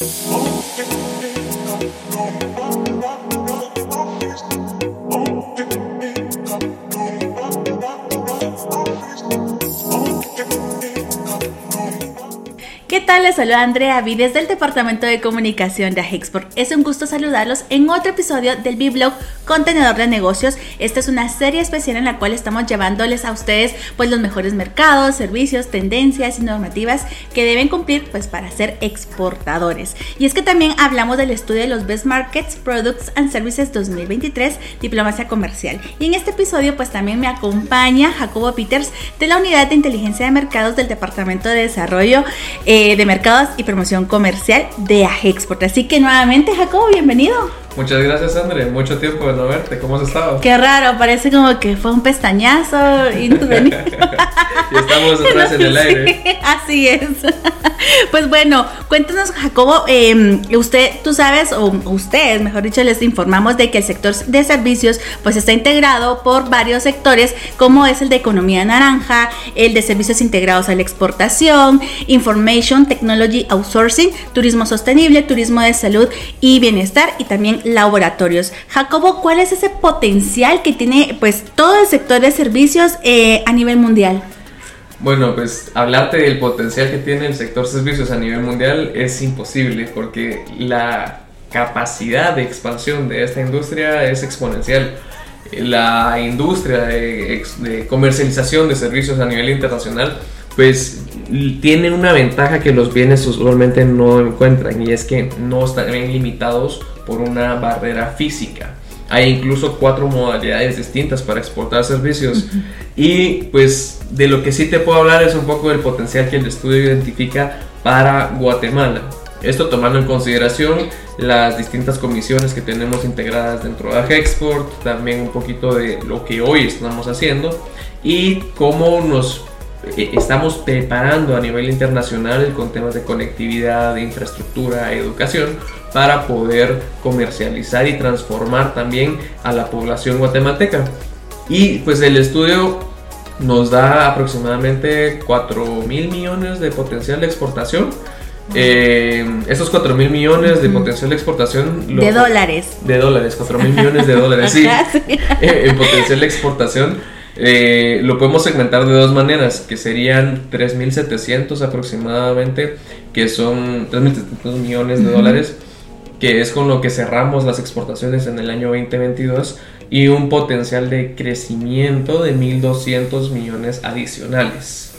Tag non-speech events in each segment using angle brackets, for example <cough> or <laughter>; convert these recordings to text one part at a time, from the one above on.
¿Qué tal? Les saluda Andrea Vides del Departamento de Comunicación de Agexport. Es un gusto saludarlos en otro episodio del B-Blog Contenedor de Negocios. Esta es una serie especial en la cual estamos llevándoles a ustedes pues los mejores mercados, servicios, tendencias y normativas que deben cumplir pues para ser exportadores. Y es que también hablamos del estudio de los Best Markets, Products and Services 2023, Diplomacia Comercial. Y en este episodio pues también me acompaña Jacobo Peters de la Unidad de Inteligencia de Mercados del Departamento de Desarrollo. Eh, de Mercados y Promoción Comercial de Agexport. Así que nuevamente, Jacobo, bienvenido. Muchas gracias, André. Mucho tiempo de no verte. ¿Cómo has estado? Qué raro, parece como que fue un pestañazo y <laughs> y estamos <laughs> atrás en el aire. <laughs> así es. pues bueno, cuéntanos, Jacobo, em, usted, tú sabes, o ustedes, mejor dicho, les informamos de que el sector de servicios pues está integrado por varios sectores, como es el de economía naranja, el de servicios integrados a la exportación, information, technology, outsourcing, turismo sostenible, turismo de salud y bienestar y también laboratorios. Jacobo, ¿cuál es ese potencial que tiene pues todo el sector de servicios eh, a nivel mundial? Bueno, pues hablarte del potencial que tiene el sector servicios a nivel mundial es imposible porque la capacidad de expansión de esta industria es exponencial. La industria de, de comercialización de servicios a nivel internacional pues tienen una ventaja que los bienes usualmente no encuentran y es que no están limitados por una barrera física. Hay incluso cuatro modalidades distintas para exportar servicios. Y pues de lo que sí te puedo hablar es un poco del potencial que el estudio identifica para Guatemala. Esto tomando en consideración las distintas comisiones que tenemos integradas dentro de Agexport, también un poquito de lo que hoy estamos haciendo y cómo nos eh, estamos preparando a nivel internacional con temas de conectividad, de infraestructura, educación, para poder comercializar y transformar también a la población guatemalteca. Y pues el estudio nos da aproximadamente 4 mil millones de potencial de exportación. Eh, esos 4 mil millones de potencial de exportación. de dólares. De dólares, 4 mil millones de dólares, sí. <laughs> <laughs> en potencial de exportación eh, lo podemos segmentar de dos maneras, que serían 3.700 aproximadamente, que son 3.700 millones de dólares, que es con lo que cerramos las exportaciones en el año 2022, y un potencial de crecimiento de 1.200 millones adicionales.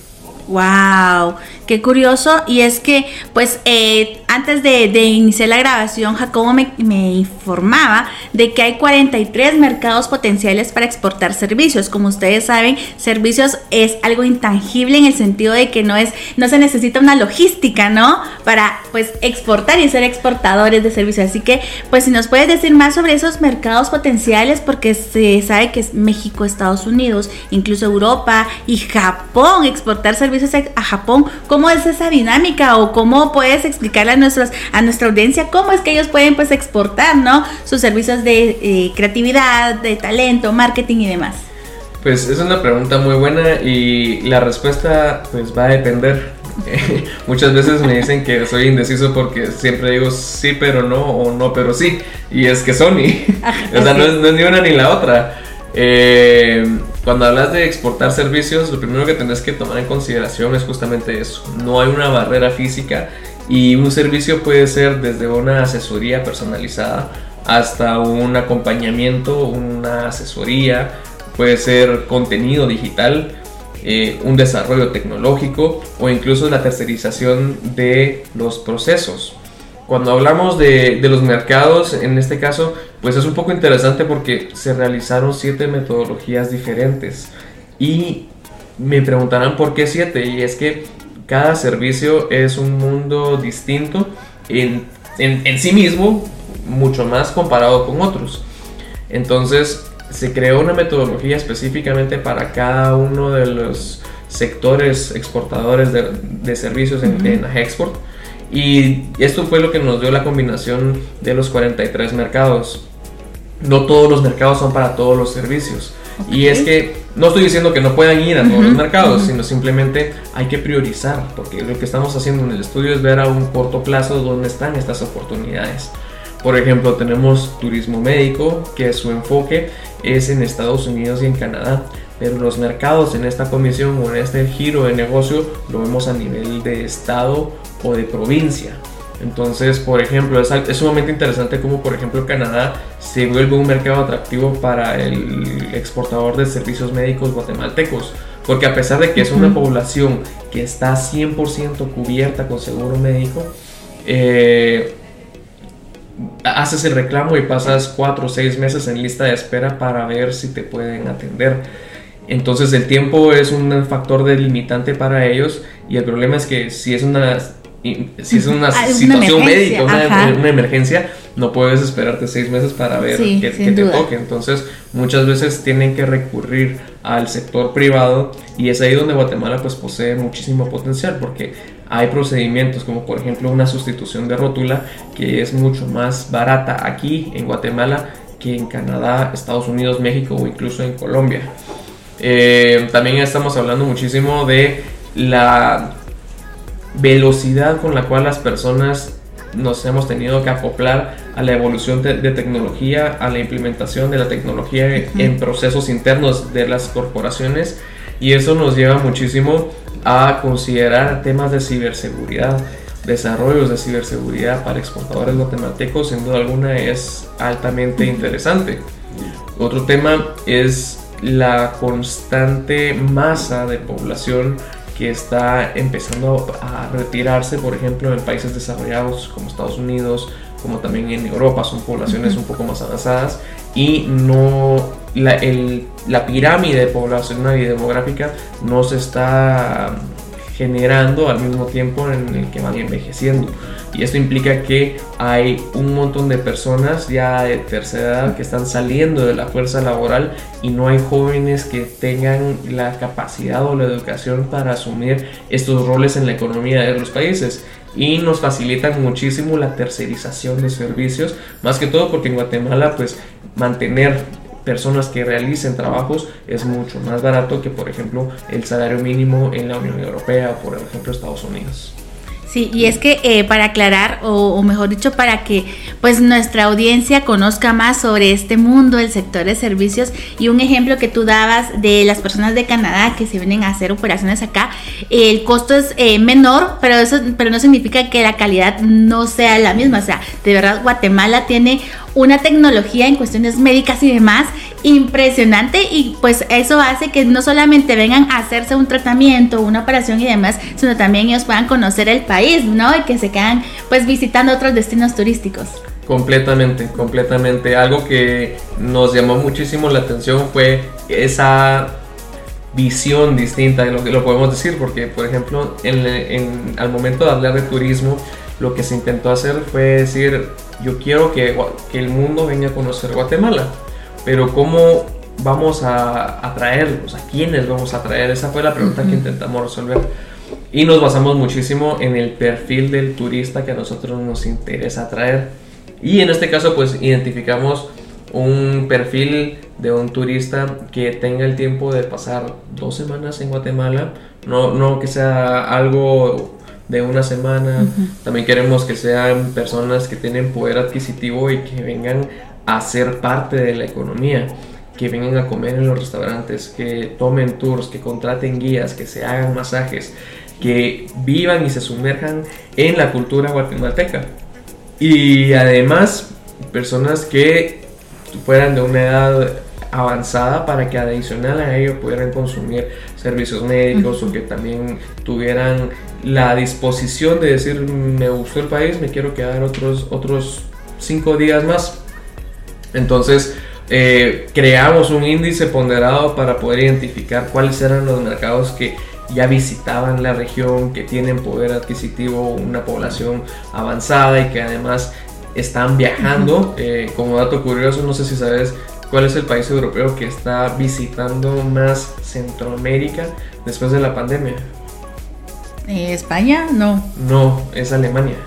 Wow, qué curioso. Y es que, pues, eh, antes de, iniciar la grabación, Jacobo me, informaba de que hay 43 mercados potenciales para exportar servicios. Como ustedes saben, servicios es algo intangible en el sentido de que no es, no se necesita una logística, ¿no? Para, pues, exportar y ser exportadores de servicios. Así que, pues, si nos puedes decir más sobre esos mercados potenciales, porque se sabe que es México, Estados Unidos, incluso Europa y Japón exportar servicios a Japón, ¿cómo es esa dinámica o cómo puedes explicarle a, nuestros, a nuestra audiencia cómo es que ellos pueden pues exportar, ¿no? Sus servicios de eh, creatividad, de talento, marketing y demás. Pues es una pregunta muy buena y la respuesta pues va a depender. <laughs> Muchas veces me dicen que soy indeciso porque siempre digo sí pero no o no pero sí. Y es que son y... <laughs> o sea, no es, no es, ni una ni la otra. Eh, cuando hablas de exportar servicios, lo primero que tenés que tomar en consideración es justamente eso. No hay una barrera física y un servicio puede ser desde una asesoría personalizada hasta un acompañamiento, una asesoría, puede ser contenido digital, eh, un desarrollo tecnológico o incluso la tercerización de los procesos. Cuando hablamos de, de, los mercados, en este caso, pues es un poco interesante porque se realizaron siete metodologías diferentes. Y me preguntarán por qué siete. Y es que cada servicio es un mundo distinto en, en, en sí mismo, mucho más comparado con otros. Entonces, se creó una metodología específicamente para cada uno de los sectores exportadores de, de servicios en, en Export y esto fue lo que nos dio la combinación de los 43 mercados. No todos los mercados son para todos los servicios. Y es que no estoy diciendo que no puedan ir a todos los mercados, sino simplemente hay que priorizar, porque lo que estamos haciendo en el estudio es ver a un corto plazo dónde están estas oportunidades. Por ejemplo, tenemos turismo médico, que su enfoque es en Estados Unidos y en Canadá, pero los mercados en esta comisión o en este giro de negocio lo vemos a nivel de estado o de provincia. Entonces, por ejemplo, es, es, sumamente interesante como, por ejemplo, Canadá se vuelve un mercado atractivo para el exportador de servicios médicos guatemaltecos. Porque a pesar de que es una población que está 100% cubierta con seguro médico, eh, haces el reclamo y pasas 4 o 6 meses en lista de espera para ver si te pueden atender. Entonces el tiempo es un factor delimitante para ellos y el problema es que si es una si es una <laughs> situación médica, una, emergencia, no puedes esperarte seis meses para ver que, te toque. Entonces, muchas veces tienen que recurrir al sector privado y es ahí donde Guatemala pues posee muchísimo potencial porque hay procedimientos como por ejemplo una sustitución de rótula que es mucho más barata aquí en Guatemala que en Canadá, Estados Unidos, México o incluso en Colombia. Eh, también estamos hablando muchísimo de la velocidad con la cual las personas nos hemos tenido que acoplar a la evolución de, tecnología, a la implementación de la tecnología en procesos internos de las corporaciones y eso nos lleva muchísimo a considerar temas de ciberseguridad. Desarrollos de ciberseguridad para exportadores guatemaltecos sin duda alguna es altamente interesante. Otro tema es la constante masa de población que está empezando a retirarse, por ejemplo, en países desarrollados como Estados Unidos, como también en Europa, son poblaciones un poco más avanzadas y no la, la pirámide poblacional y demográfica no se está generando al mismo tiempo en el que van envejeciendo. Y esto implica que hay un montón de personas ya de tercera edad que están saliendo de la fuerza laboral y no hay jóvenes que tengan la capacidad o la educación para asumir estos roles en la economía de los países y nos facilitan muchísimo la tercerización de servicios, más que todo porque en Guatemala pues mantener personas que realicen trabajos es mucho más barato que, por ejemplo, el salario mínimo en la Unión Europea o, por ejemplo, Estados Unidos. Sí, y es que eh, para aclarar, o, mejor dicho, para que pues nuestra audiencia conozca más sobre este mundo, el sector de servicios, y un ejemplo que tú dabas de las personas de Canadá que se vienen a hacer operaciones acá, el costo es eh, menor, pero eso pero no significa que la calidad no sea la misma. O sea, de verdad Guatemala tiene una tecnología en cuestiones médicas y demás impresionante y pues eso hace que no solamente vengan a hacerse un tratamiento, una operación y demás, sino también ellos puedan conocer el país, ¿no? Y que se quedan pues visitando otros destinos turísticos. Completamente, completamente. Algo que nos llamó muchísimo la atención fue esa visión distinta de lo que lo podemos decir, porque por ejemplo, al momento de hablar de turismo, lo que se intentó hacer fue decir, yo quiero que el mundo venga a conocer Guatemala pero ¿cómo vamos a atraerlos? ¿A quiénes vamos a atraer? Esa fue la pregunta que intentamos resolver. Y nos basamos muchísimo en el perfil del turista que a nosotros nos interesa atraer. Y en este caso pues identificamos un perfil de un turista que tenga el tiempo de pasar dos semanas en Guatemala, no, no que sea algo de una semana, también queremos que sean personas que tienen poder adquisitivo y que vengan a ser parte de la economía, que vengan a comer en los restaurantes, que tomen tours, que contraten guías, que se hagan masajes, que vivan y se sumerjan en la cultura guatemalteca. Y además, personas que fueran de una edad avanzada para que adicional a ello pudieran consumir servicios médicos o que también tuvieran la disposición de decir me gustó el país, me quiero quedar otros otros cinco días más entonces, eh, creamos un índice ponderado para poder identificar cuáles eran los mercados que ya visitaban la región, que tienen poder adquisitivo, una población avanzada y que además están viajando. Eh, como dato curioso, no sé si sabes cuál es el país europeo que está visitando más Centroamérica después de la pandemia. Eh, ¿España? No. No, es Alemania.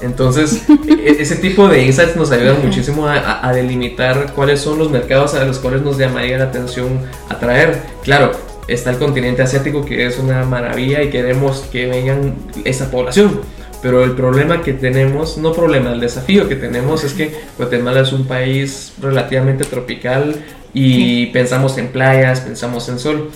Entonces, e-, ese tipo de insights nos ayudan muchísimo a, delimitar cuáles son los mercados a los cuales nos llamaría la atención atraer. Claro, está el continente asiático que es una maravilla y queremos que vengan esa población. Pero el problema que tenemos, no problema, el desafío que tenemos es que Guatemala es un país relativamente tropical y pensamos en playas, pensamos en sol.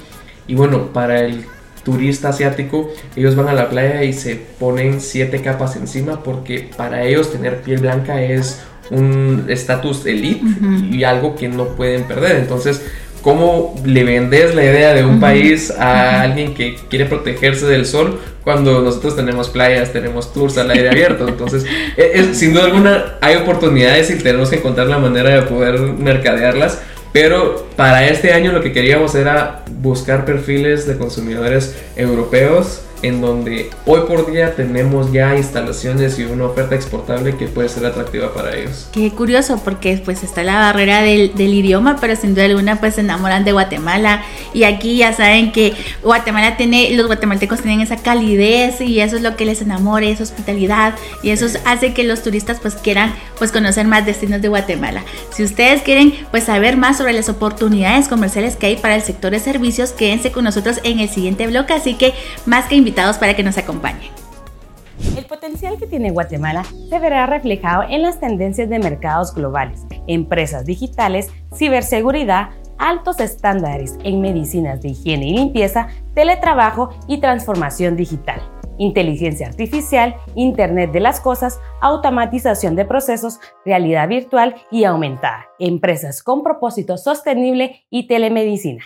Y bueno, para el turista asiático, ellos van a la playa y se ponen siete capas encima porque para ellos tener piel blanca es un estatus elite y algo que no pueden perder. Entonces, ¿cómo le vendes la idea de un país a alguien que quiere protegerse del sol cuando nosotros tenemos playas, tenemos tours al aire abierto? Entonces, e, es, sin duda alguna hay oportunidades y tenemos que encontrar la manera de poder mercadearlas pero para este año lo que queríamos era buscar perfiles de consumidores europeos en donde hoy por día tenemos ya instalaciones y una oferta exportable que puede ser atractiva para ellos. Qué curioso, porque pues está la barrera del, idioma, pero sin duda alguna pues se enamoran de Guatemala y aquí ya saben que Guatemala tiene, los guatemaltecos tienen esa calidez y eso es lo que les enamora, esa hospitalidad y eso hace que los turistas pues quieran pues conocer más destinos de Guatemala. Si ustedes quieren pues saber más sobre las oportunidades comerciales que hay para el sector de servicios, quédense con nosotros en el siguiente bloque, así que más que para que nos acompañen. El potencial que tiene Guatemala se verá reflejado en las tendencias de mercados globales, empresas digitales, ciberseguridad, altos estándares en medicinas de higiene y limpieza, teletrabajo y transformación digital, inteligencia artificial, Internet de las Cosas, automatización de procesos, realidad virtual y aumentada, empresas con propósito sostenible y telemedicina.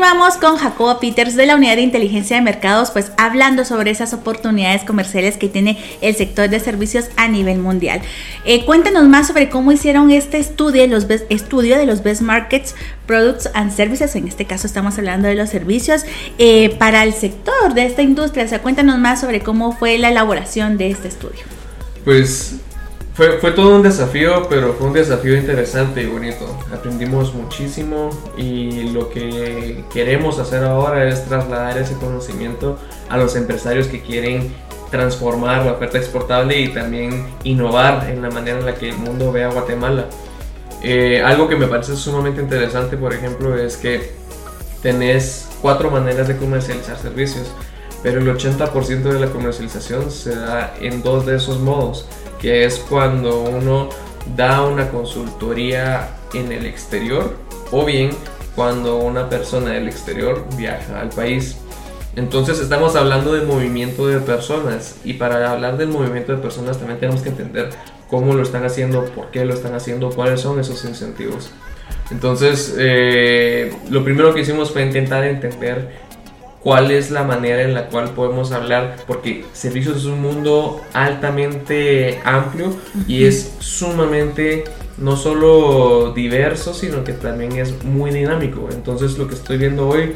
Continuamos con Jacobo Peters de la Unidad de Inteligencia de Mercados, pues hablando sobre esas oportunidades comerciales que tiene el sector de servicios a nivel mundial. Eh, cuéntanos más sobre cómo hicieron este estudio, los estudio de los Best Markets, Products and Services, en este caso estamos hablando de los servicios, eh, para el sector de esta industria. O sea, cuéntanos más sobre cómo fue la elaboración de este estudio. Pues fue, todo un desafío, pero fue un desafío interesante y bonito. Aprendimos muchísimo y lo que queremos hacer ahora es trasladar ese conocimiento a los empresarios que quieren transformar la oferta exportable y también innovar en la manera en la que el mundo ve a Guatemala. Eh, algo que me parece sumamente interesante, por ejemplo, es que tenés cuatro maneras de comercializar servicios, pero el 80% de la comercialización se da en dos de esos modos que es cuando uno da una consultoría en el exterior o bien cuando una persona del exterior viaja al país. Entonces estamos hablando de movimiento de personas y para hablar del movimiento de personas también tenemos que entender cómo lo están haciendo, por qué lo están haciendo, cuáles son esos incentivos. Entonces, eh, lo primero que hicimos fue intentar entender cuál es la manera en la cual podemos hablar, porque servicios es un mundo altamente amplio y es sumamente no solo diverso, sino que también es muy dinámico. Entonces lo que estoy viendo hoy,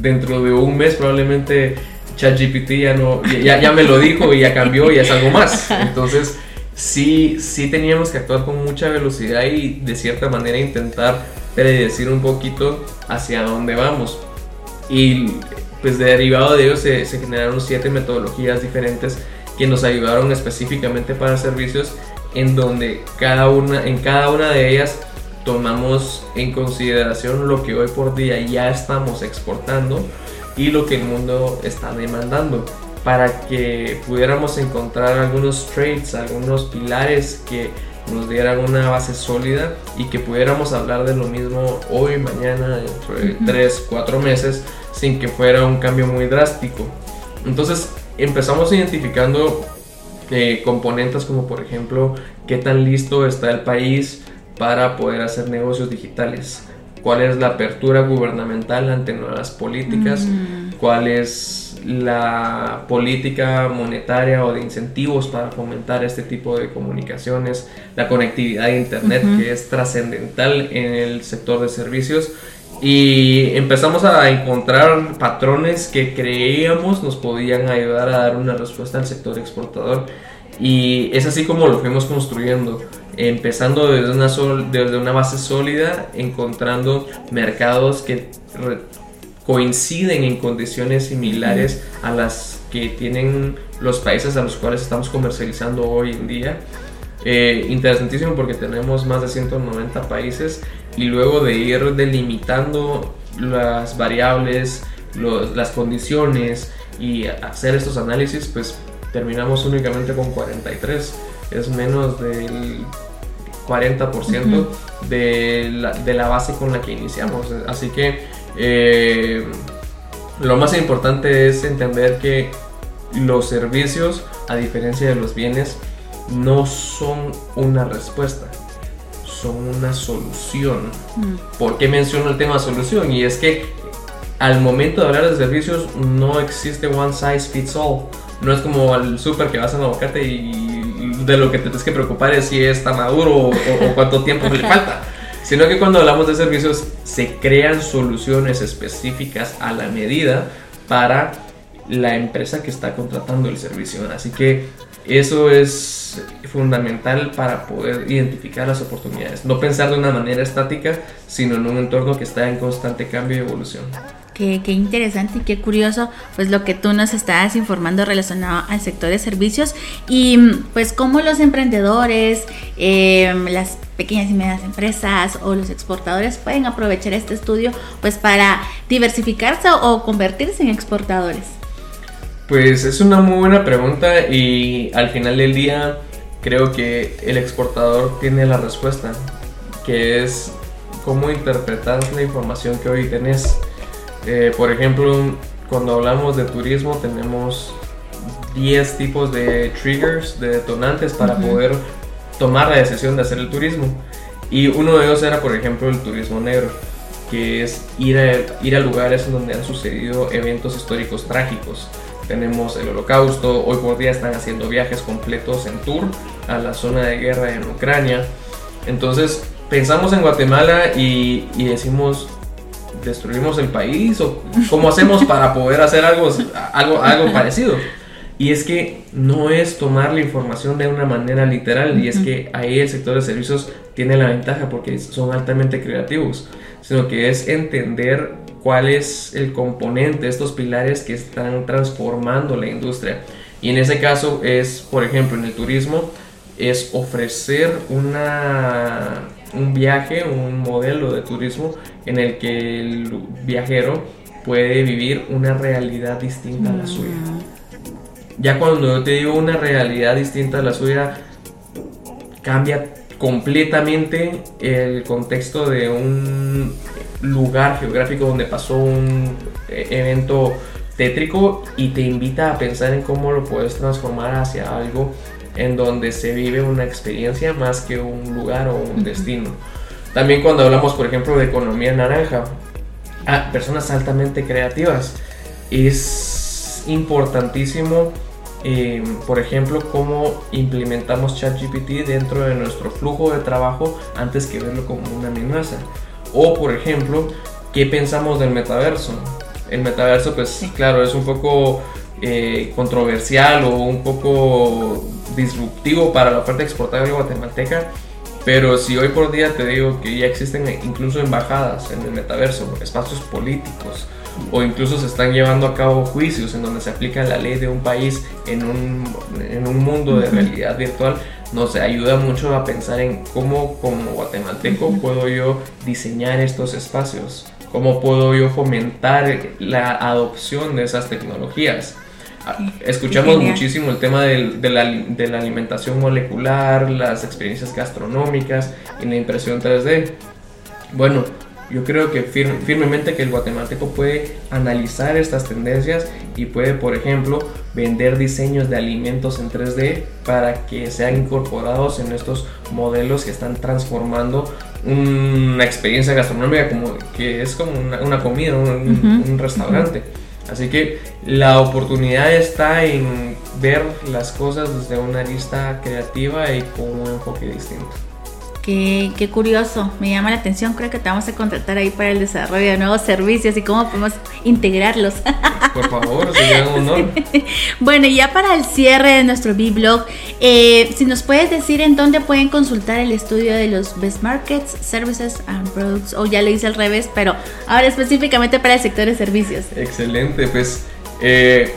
dentro de un mes probablemente ChatGPT ya no, ya, ya me lo dijo y ya cambió y es algo más. Entonces sí, sí teníamos que actuar con mucha velocidad y de cierta manera intentar predecir un poquito hacia dónde vamos. Y pues derivado de ello se, generaron siete metodologías diferentes que nos ayudaron específicamente para servicios en donde cada una, en cada una de ellas tomamos en consideración lo que hoy por día ya estamos exportando y lo que el mundo está demandando para que pudiéramos encontrar algunos traits, algunos pilares que nos dieran una base sólida y que pudiéramos hablar de lo mismo hoy, mañana, dentro de 3, 4 meses sin que fuera un cambio muy drástico. Entonces empezamos identificando eh, componentes como por ejemplo qué tan listo está el país para poder hacer negocios digitales, cuál es la apertura gubernamental ante nuevas políticas, mm. cuál es la política monetaria o de incentivos para fomentar este tipo de comunicaciones, la conectividad de Internet que es trascendental en el sector de servicios y empezamos a encontrar patrones que creíamos nos podían ayudar a dar una respuesta al sector exportador. Y es así como lo fuimos construyendo, empezando desde una, sol, desde una base sólida, encontrando mercados que coinciden en condiciones similares a las que tienen los países a los cuales estamos comercializando hoy en día. Eh, interesantísimo porque tenemos más de 190 países y luego de ir delimitando las variables, las condiciones y hacer estos análisis, pues terminamos únicamente con 43. Es menos del 40% de, la, de, la, base con la que iniciamos. Así que eh, lo más importante es entender que los servicios, a diferencia de los bienes, no son una respuesta son una solución. Mm. ¿Por qué menciono el tema solución? Y es que al momento de hablar de servicios no existe one size fits all. No es como al súper que vas a aguacate y de lo que te tienes que preocupar es si está maduro o, cuánto tiempo le falta. Sino que cuando hablamos de servicios se crean soluciones específicas a la medida para la empresa que está contratando el servicio. Así que eso es fundamental para poder identificar las oportunidades. No pensar de una manera estática, sino en un entorno que está en constante cambio y evolución. Qué, interesante y qué curioso, pues lo que tú nos estás informando relacionado al sector de servicios y pues cómo los emprendedores, em, las pequeñas y medianas empresas o los exportadores pueden aprovechar este estudio pues para diversificarse o convertirse en exportadores. Pues es una muy buena pregunta y al final del día creo que el exportador tiene la respuesta, que es cómo interpretar la información que hoy tenés. Eh, por ejemplo, cuando hablamos de turismo tenemos 10 tipos de triggers, de detonantes para poder tomar la decisión de hacer el turismo. Y uno de ellos era, por ejemplo, el turismo negro, que es ir a, ir a lugares donde han sucedido eventos históricos trágicos tenemos el holocausto, hoy por día están haciendo viajes completos en tour a la zona de guerra en Ucrania. Entonces pensamos en Guatemala y, decimos, ¿destruimos el país? ¿O cómo hacemos <laughs> para poder hacer algo, algo, algo parecido? Y es que no es tomar la información de una manera literal, y es que ahí el sector de servicios tiene la ventaja porque son altamente creativos, sino que es entender cuál es el componente, estos pilares que están transformando la industria. Y en ese caso es, por ejemplo, en el turismo, es ofrecer una, un viaje, un modelo de turismo en el que el viajero puede vivir una realidad distinta a la suya. Ya cuando yo te digo una realidad distinta a la suya, cambia completamente el contexto de un lugar geográfico donde pasó un eh, evento tétrico y te invita a pensar en cómo lo puedes transformar hacia algo en donde se vive una experiencia más que un lugar o un destino. También cuando hablamos, por ejemplo, de economía naranja, a personas altamente creativas, es importantísimo, eh, por ejemplo, cómo implementamos ChatGPT dentro de nuestro flujo de trabajo antes que verlo como una amenaza. O, por ejemplo, ¿qué pensamos del metaverso? El metaverso, pues claro, es un poco eh, controversial o un poco disruptivo para la oferta exportable guatemalteca. Pero si hoy por día te digo que ya existen incluso embajadas en el metaverso, espacios políticos, o incluso se están llevando a cabo juicios en donde se aplica la ley de un país en un, en un mundo de realidad virtual, nos ayuda mucho a pensar en cómo como guatemalteco puedo yo diseñar estos espacios, cómo puedo yo fomentar la adopción de esas tecnologías. Ah, escuchamos muchísimo el tema de, la, de, la, alimentación molecular, las experiencias gastronómicas y la impresión 3D. Bueno, yo creo que firmemente que el guatemalteco puede analizar estas tendencias y puede, por ejemplo, vender diseños de alimentos en 3D para que sean incorporados en estos modelos que están transformando una experiencia gastronómica como que es como una, comida, un, un restaurante. Así que la oportunidad está en ver las cosas desde una lista creativa y con un enfoque distinto. Qué, qué, curioso, me llama la atención, creo que te vamos a contratar ahí para el desarrollo de nuevos servicios y cómo podemos integrarlos. Por favor, sería un honor. <laughs> bueno, ya para el cierre de nuestro B-Blog, eh, si nos puedes decir en dónde pueden consultar el estudio de los Best Markets, Services and Products, o ya le hice al revés, pero ahora específicamente para el sector de servicios. Excelente, pues eh,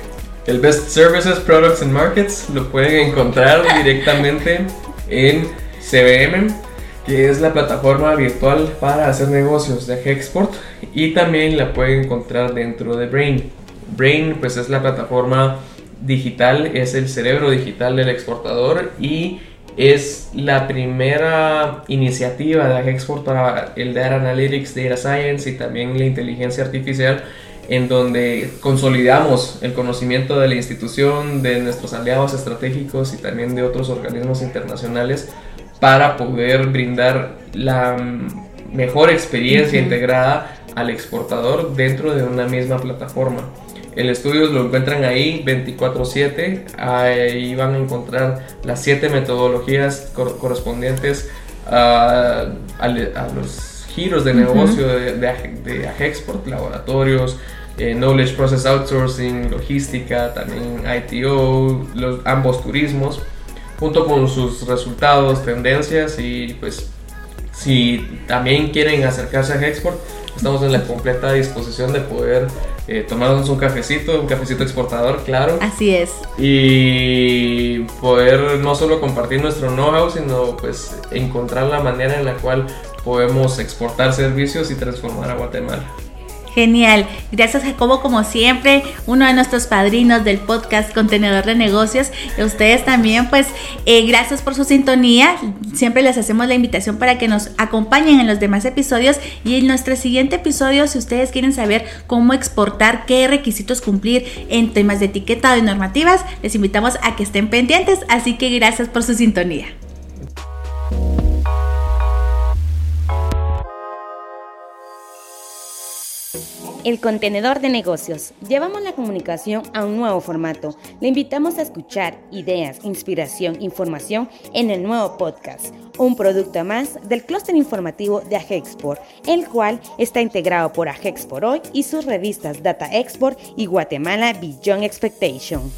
el Best Services, Products and Markets lo pueden encontrar directamente en CBM que es la plataforma virtual para hacer negocios de Export y también la pueden encontrar dentro de Brain. Brain pues es la plataforma digital, es el cerebro digital del exportador y es la primera iniciativa de Export para el Data Analytics, Data Science y también la inteligencia artificial en donde consolidamos el conocimiento de la institución, de nuestros aliados estratégicos y también de otros organismos internacionales para poder brindar la mejor experiencia integrada al exportador dentro de una misma plataforma. El estudio lo encuentran ahí 24/7, ahí van a encontrar las 7 metodologías correspondientes a, los giros de negocio de, de, Agexport, laboratorios, eh, Knowledge Process Outsourcing, logística, también ITO, los, ambos turismos junto con sus resultados, tendencias y pues si también quieren acercarse a Export, estamos en la completa disposición de poder eh, tomarnos un cafecito, un cafecito exportador, claro. Así es. Y poder no solo compartir nuestro know-how, sino pues encontrar la manera en la cual podemos exportar servicios y transformar a Guatemala. Genial. Gracias Jacobo como siempre, uno de nuestros padrinos del podcast Contenedor de Negocios. A ustedes también, pues eh, gracias por su sintonía. Siempre les hacemos la invitación para que nos acompañen en los demás episodios. Y en nuestro siguiente episodio, si ustedes quieren saber cómo exportar, qué requisitos cumplir en temas de etiquetado y normativas, les invitamos a que estén pendientes. Así que gracias por su sintonía. El contenedor de negocios. Llevamos la comunicación a un nuevo formato. Le invitamos a escuchar ideas, inspiración, información en el nuevo podcast, un producto más del clúster informativo de Agexport, el cual está integrado por Agexport Hoy y sus revistas Data Export y Guatemala Beyond Expectation.